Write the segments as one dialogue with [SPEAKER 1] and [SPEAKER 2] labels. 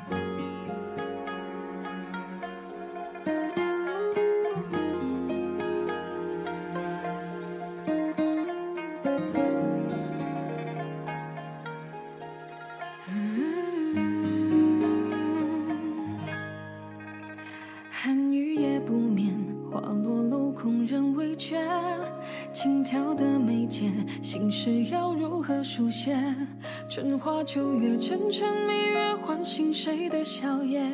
[SPEAKER 1] Thank you. 心事要如何书写？春花秋月，沉沉蜜月，唤醒谁的笑靥？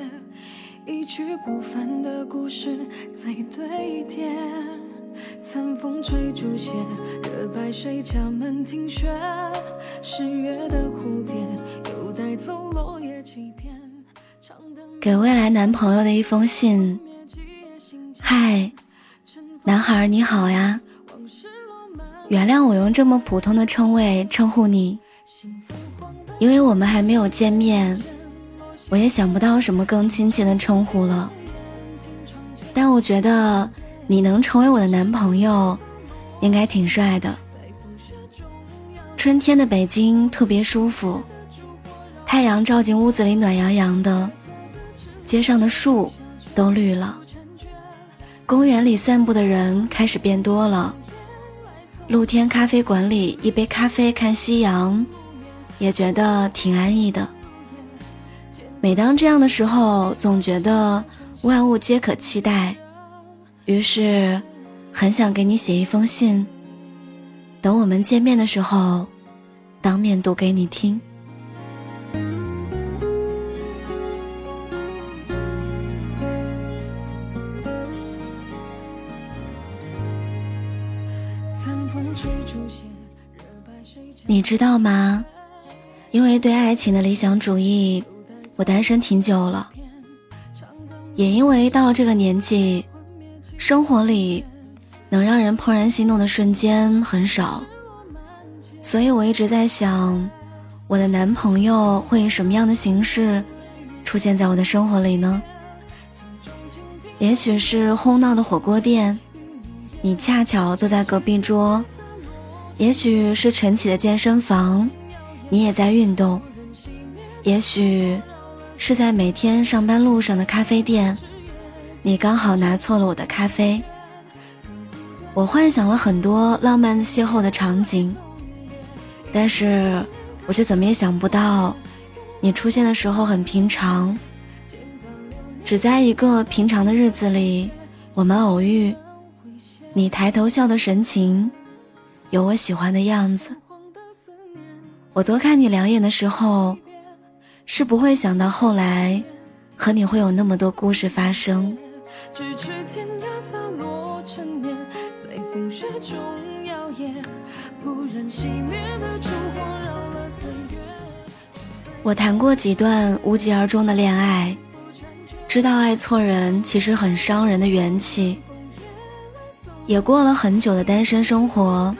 [SPEAKER 1] 一去不返的故事在堆叠。残风吹竹斜，惹白水家门听雪。十月的蝴蝶，又带走落叶几片。
[SPEAKER 2] 给未来男朋友的一封信。嗨，男孩你好呀。原谅我用这么普通的称谓称呼你，因为我们还没有见面，我也想不到什么更亲切的称呼了。但我觉得你能成为我的男朋友，应该挺帅的。春天的北京特别舒服，太阳照进屋子里暖洋洋的，街上的树都绿了，公园里散步的人开始变多了。露天咖啡馆里，一杯咖啡看夕阳，也觉得挺安逸的。每当这样的时候，总觉得万物皆可期待，于是很想给你写一封信，等我们见面的时候，当面读给你听。你知道吗？因为对爱情的理想主义，我单身挺久了。也因为到了这个年纪，生活里能让人怦然心动的瞬间很少，所以我一直在想，我的男朋友会以什么样的形式出现在我的生活里呢？也许是哄闹的火锅店，你恰巧坐在隔壁桌。也许是晨起的健身房，你也在运动；也许是在每天上班路上的咖啡店，你刚好拿错了我的咖啡。我幻想了很多浪漫邂逅的场景，但是我却怎么也想不到，你出现的时候很平常，只在一个平常的日子里，我们偶遇，你抬头笑的神情。有我喜欢的样子。我多看你两眼的时候，是不会想到后来和你会有那么多故事发生。我谈过几段无疾而终的恋爱，知道爱错人其实很伤人的元气，也过了很久的单身生活。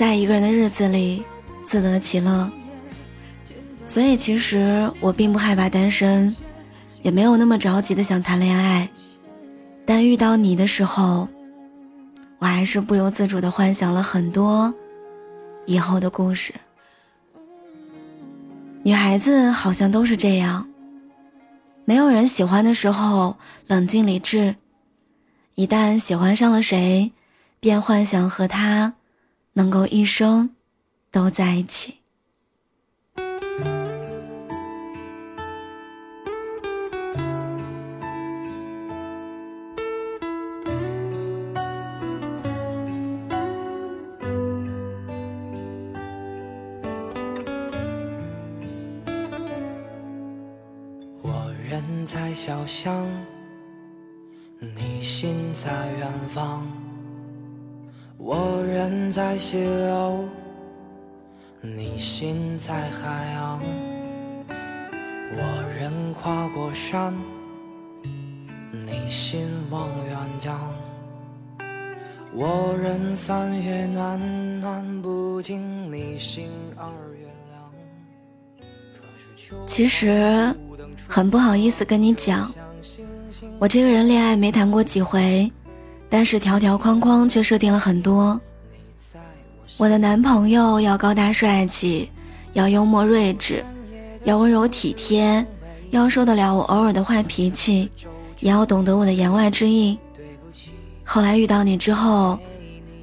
[SPEAKER 2] 在一个人的日子里，自得其乐。所以其实我并不害怕单身，也没有那么着急的想谈恋爱。但遇到你的时候，我还是不由自主的幻想了很多以后的故事。女孩子好像都是这样，没有人喜欢的时候冷静理智，一旦喜欢上了谁，便幻想和他。能够一生都在一起。
[SPEAKER 1] 我人在小巷，你心在远方。我人在西楼，你心在海洋。我人跨过山，你心望远江。我人三月暖暖不尽，你心二月凉。
[SPEAKER 2] 其实很不好意思跟你讲，我这个人恋爱没谈过几回。但是条条框框却设定了很多。我的男朋友要高大帅气，要幽默睿智，要温柔体贴，要受得了我偶尔的坏脾气，也要懂得我的言外之意。后来遇到你之后，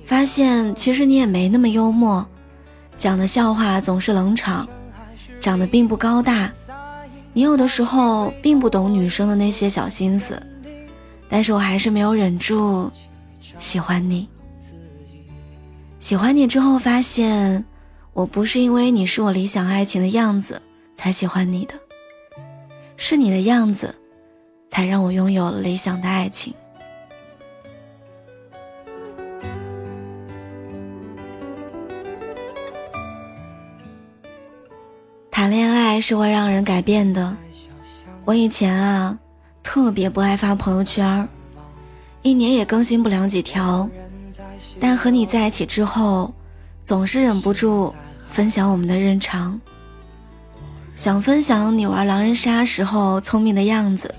[SPEAKER 2] 发现其实你也没那么幽默，讲的笑话总是冷场，长得并不高大。你有的时候并不懂女生的那些小心思，但是我还是没有忍住喜欢你。喜欢你之后，发现我不是因为你是我理想爱情的样子才喜欢你的，是你的样子，才让我拥有了理想的爱情。谈恋爱是会让人改变的。我以前啊，特别不爱发朋友圈，一年也更新不了几条。但和你在一起之后，总是忍不住分享我们的日常。想分享你玩狼人杀时候聪明的样子，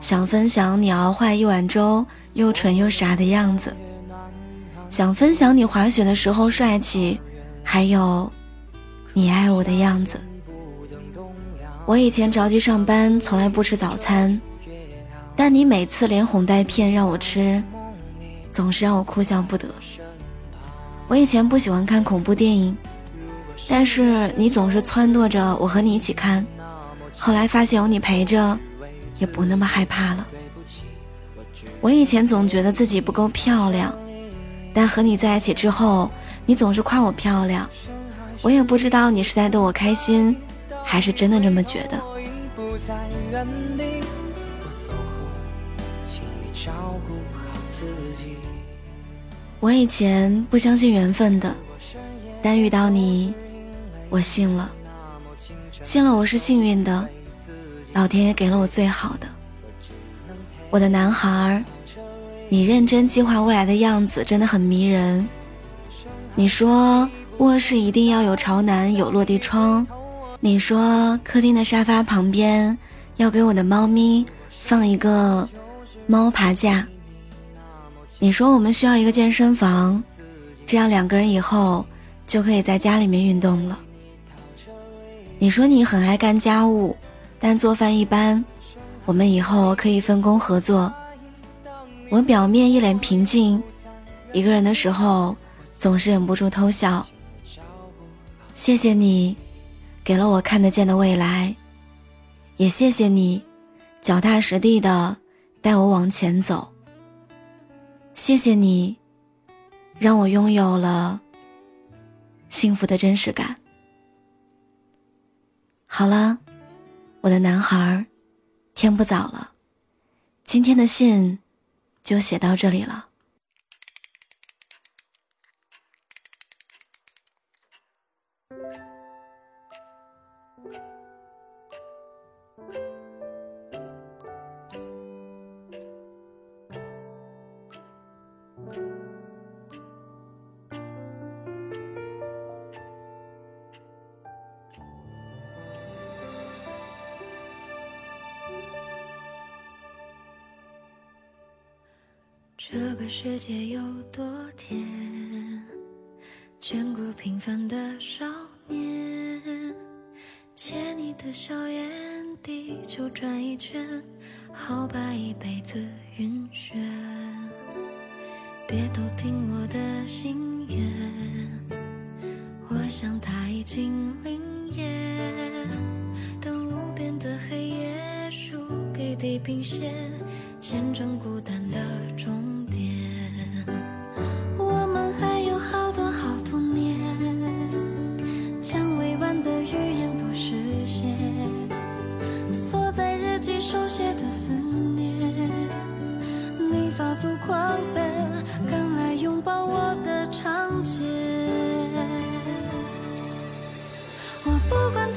[SPEAKER 2] 想分享你熬坏一碗粥又蠢又傻的样子，想分享你滑雪的时候帅气，还有你爱我的样子。我以前着急上班，从来不吃早餐，但你每次连哄带骗让我吃。总是让我哭笑不得。我以前不喜欢看恐怖电影，但是你总是撺掇着我和你一起看。后来发现有你陪着，也不那么害怕了。我以前总觉得自己不够漂亮，但和你在一起之后，你总是夸我漂亮。我也不知道你是在逗我开心，还是真的这么觉得。我以前不相信缘分的，但遇到你，我信了，信了我是幸运的，老天爷给了我最好的。我的男孩，你认真计划未来的样子真的很迷人。你说卧室一定要有朝南有落地窗，你说客厅的沙发旁边要给我的猫咪放一个猫爬架。你说我们需要一个健身房，这样两个人以后就可以在家里面运动了。你说你很爱干家务，但做饭一般，我们以后可以分工合作。我表面一脸平静，一个人的时候总是忍不住偷笑。谢谢你，给了我看得见的未来，也谢谢你，脚踏实地的带我往前走。谢谢你，让我拥有了幸福的真实感。好了，我的男孩儿，天不早了，今天的信就写到这里了。
[SPEAKER 1] 这个世界有多甜？见过平凡的少年，借你的笑眼，地球转一圈，好把一辈子晕眩。别偷听我的心愿，我想它已经灵验。等无边的黑夜输给地平线，见证孤单的终。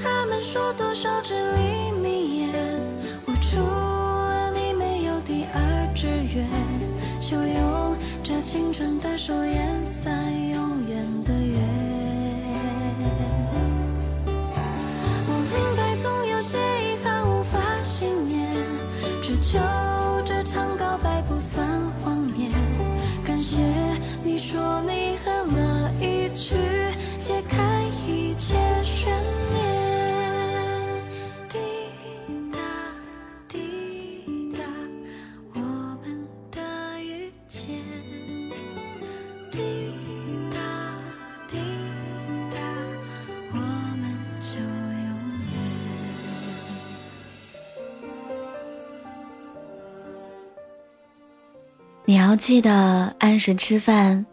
[SPEAKER 1] 他们说多少至黎明夜，我除了
[SPEAKER 2] 你
[SPEAKER 1] 没有第二志愿，就用这青春的手烟散烟。
[SPEAKER 2] 要记得按时吃饭，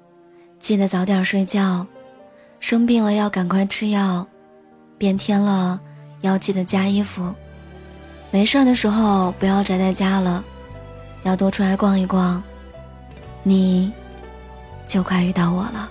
[SPEAKER 2] 记得早点睡觉，生病了要赶快吃药，变天了要记得加衣服，没事的时候不要宅在家了，要多出来逛一逛。你，就快遇到我了。